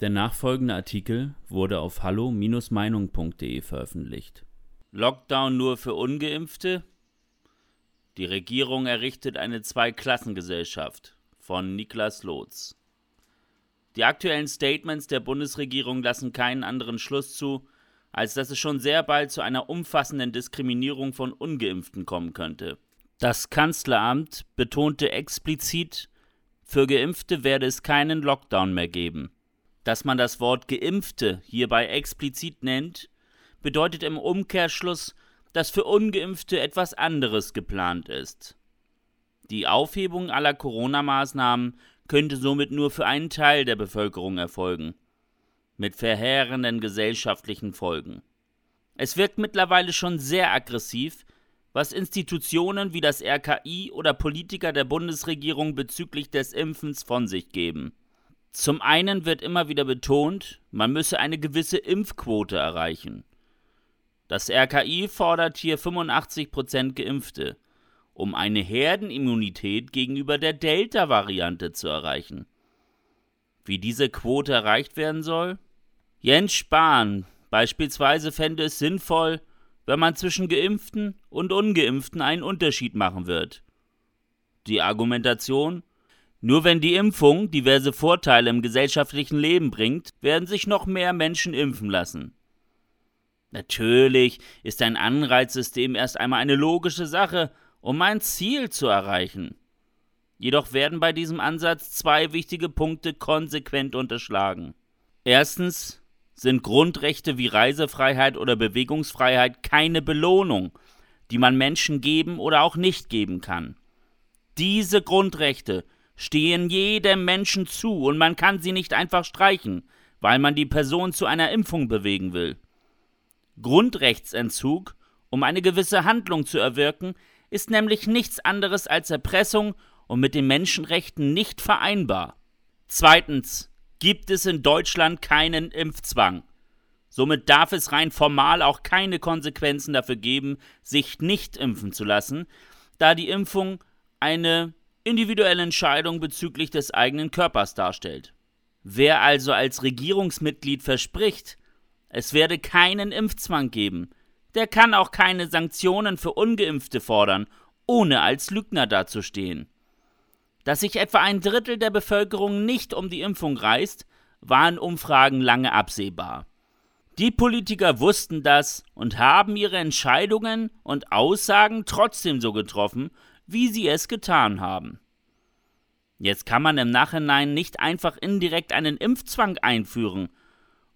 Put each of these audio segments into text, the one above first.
Der nachfolgende Artikel wurde auf hallo-meinung.de veröffentlicht. Lockdown nur für ungeimpfte? Die Regierung errichtet eine Zweiklassengesellschaft von Niklas Lotz. Die aktuellen Statements der Bundesregierung lassen keinen anderen Schluss zu, als dass es schon sehr bald zu einer umfassenden Diskriminierung von ungeimpften kommen könnte. Das Kanzleramt betonte explizit, für Geimpfte werde es keinen Lockdown mehr geben. Dass man das Wort Geimpfte hierbei explizit nennt, bedeutet im Umkehrschluss, dass für ungeimpfte etwas anderes geplant ist. Die Aufhebung aller Corona-Maßnahmen könnte somit nur für einen Teil der Bevölkerung erfolgen, mit verheerenden gesellschaftlichen Folgen. Es wirkt mittlerweile schon sehr aggressiv, was Institutionen wie das RKI oder Politiker der Bundesregierung bezüglich des Impfens von sich geben. Zum einen wird immer wieder betont, man müsse eine gewisse Impfquote erreichen. Das RKI fordert hier 85% Geimpfte, um eine Herdenimmunität gegenüber der Delta-Variante zu erreichen. Wie diese Quote erreicht werden soll? Jens Spahn beispielsweise fände es sinnvoll, wenn man zwischen Geimpften und Ungeimpften einen Unterschied machen wird. Die Argumentation? Nur wenn die Impfung diverse Vorteile im gesellschaftlichen Leben bringt, werden sich noch mehr Menschen impfen lassen. Natürlich ist ein Anreizsystem erst einmal eine logische Sache, um ein Ziel zu erreichen. Jedoch werden bei diesem Ansatz zwei wichtige Punkte konsequent unterschlagen. Erstens sind Grundrechte wie Reisefreiheit oder Bewegungsfreiheit keine Belohnung, die man Menschen geben oder auch nicht geben kann. Diese Grundrechte stehen jedem Menschen zu und man kann sie nicht einfach streichen, weil man die Person zu einer Impfung bewegen will. Grundrechtsentzug, um eine gewisse Handlung zu erwirken, ist nämlich nichts anderes als Erpressung und mit den Menschenrechten nicht vereinbar. Zweitens gibt es in Deutschland keinen Impfzwang. Somit darf es rein formal auch keine Konsequenzen dafür geben, sich nicht impfen zu lassen, da die Impfung eine individuelle Entscheidung bezüglich des eigenen Körpers darstellt. Wer also als Regierungsmitglied verspricht, es werde keinen Impfzwang geben, der kann auch keine Sanktionen für ungeimpfte fordern, ohne als Lügner dazustehen. Dass sich etwa ein Drittel der Bevölkerung nicht um die Impfung reißt, war in Umfragen lange absehbar. Die Politiker wussten das und haben ihre Entscheidungen und Aussagen trotzdem so getroffen, wie sie es getan haben. Jetzt kann man im Nachhinein nicht einfach indirekt einen Impfzwang einführen,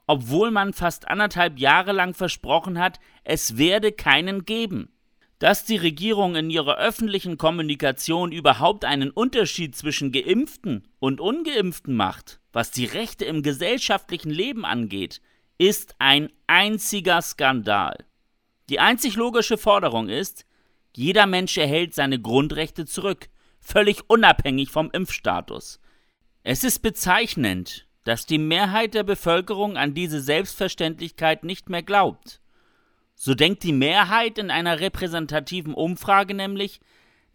obwohl man fast anderthalb Jahre lang versprochen hat, es werde keinen geben. Dass die Regierung in ihrer öffentlichen Kommunikation überhaupt einen Unterschied zwischen Geimpften und Ungeimpften macht, was die Rechte im gesellschaftlichen Leben angeht, ist ein einziger Skandal. Die einzig logische Forderung ist, jeder Mensch erhält seine Grundrechte zurück, völlig unabhängig vom Impfstatus. Es ist bezeichnend, dass die Mehrheit der Bevölkerung an diese Selbstverständlichkeit nicht mehr glaubt. So denkt die Mehrheit in einer repräsentativen Umfrage nämlich,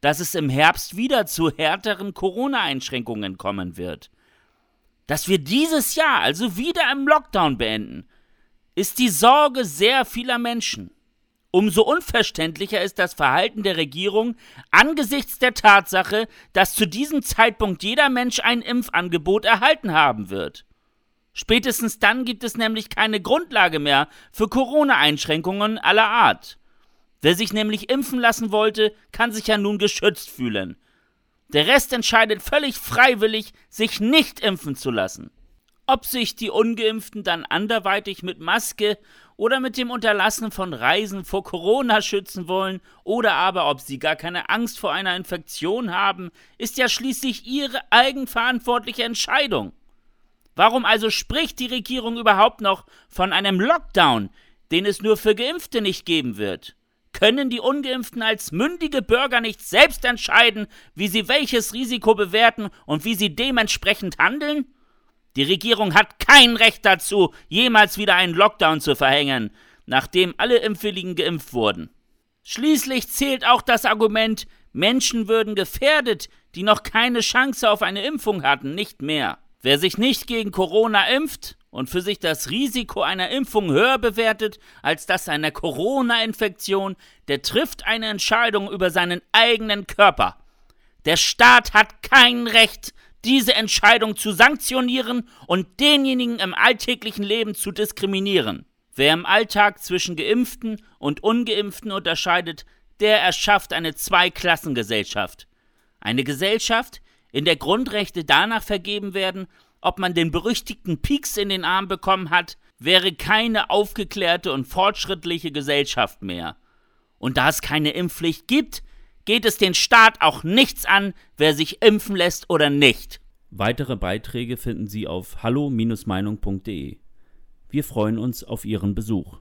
dass es im Herbst wieder zu härteren Corona-Einschränkungen kommen wird. Dass wir dieses Jahr also wieder im Lockdown beenden, ist die Sorge sehr vieler Menschen. Umso unverständlicher ist das Verhalten der Regierung angesichts der Tatsache, dass zu diesem Zeitpunkt jeder Mensch ein Impfangebot erhalten haben wird. Spätestens dann gibt es nämlich keine Grundlage mehr für Corona-Einschränkungen aller Art. Wer sich nämlich impfen lassen wollte, kann sich ja nun geschützt fühlen. Der Rest entscheidet völlig freiwillig, sich nicht impfen zu lassen. Ob sich die ungeimpften dann anderweitig mit Maske oder mit dem Unterlassen von Reisen vor Corona schützen wollen oder aber ob sie gar keine Angst vor einer Infektion haben, ist ja schließlich ihre eigenverantwortliche Entscheidung. Warum also spricht die Regierung überhaupt noch von einem Lockdown, den es nur für Geimpfte nicht geben wird? Können die ungeimpften als mündige Bürger nicht selbst entscheiden, wie sie welches Risiko bewerten und wie sie dementsprechend handeln? Die Regierung hat kein Recht dazu, jemals wieder einen Lockdown zu verhängen, nachdem alle Impfwilligen geimpft wurden. Schließlich zählt auch das Argument, Menschen würden gefährdet, die noch keine Chance auf eine Impfung hatten, nicht mehr. Wer sich nicht gegen Corona impft und für sich das Risiko einer Impfung höher bewertet als das einer Corona-Infektion, der trifft eine Entscheidung über seinen eigenen Körper. Der Staat hat kein Recht, diese Entscheidung zu sanktionieren und denjenigen im alltäglichen Leben zu diskriminieren. Wer im Alltag zwischen Geimpften und Ungeimpften unterscheidet, der erschafft eine Zweiklassengesellschaft. Eine Gesellschaft, in der Grundrechte danach vergeben werden, ob man den berüchtigten Pieks in den Arm bekommen hat, wäre keine aufgeklärte und fortschrittliche Gesellschaft mehr. Und da es keine Impfpflicht gibt, geht es den Staat auch nichts an, wer sich impfen lässt oder nicht. Weitere Beiträge finden Sie auf hallo-meinung.de. Wir freuen uns auf Ihren Besuch.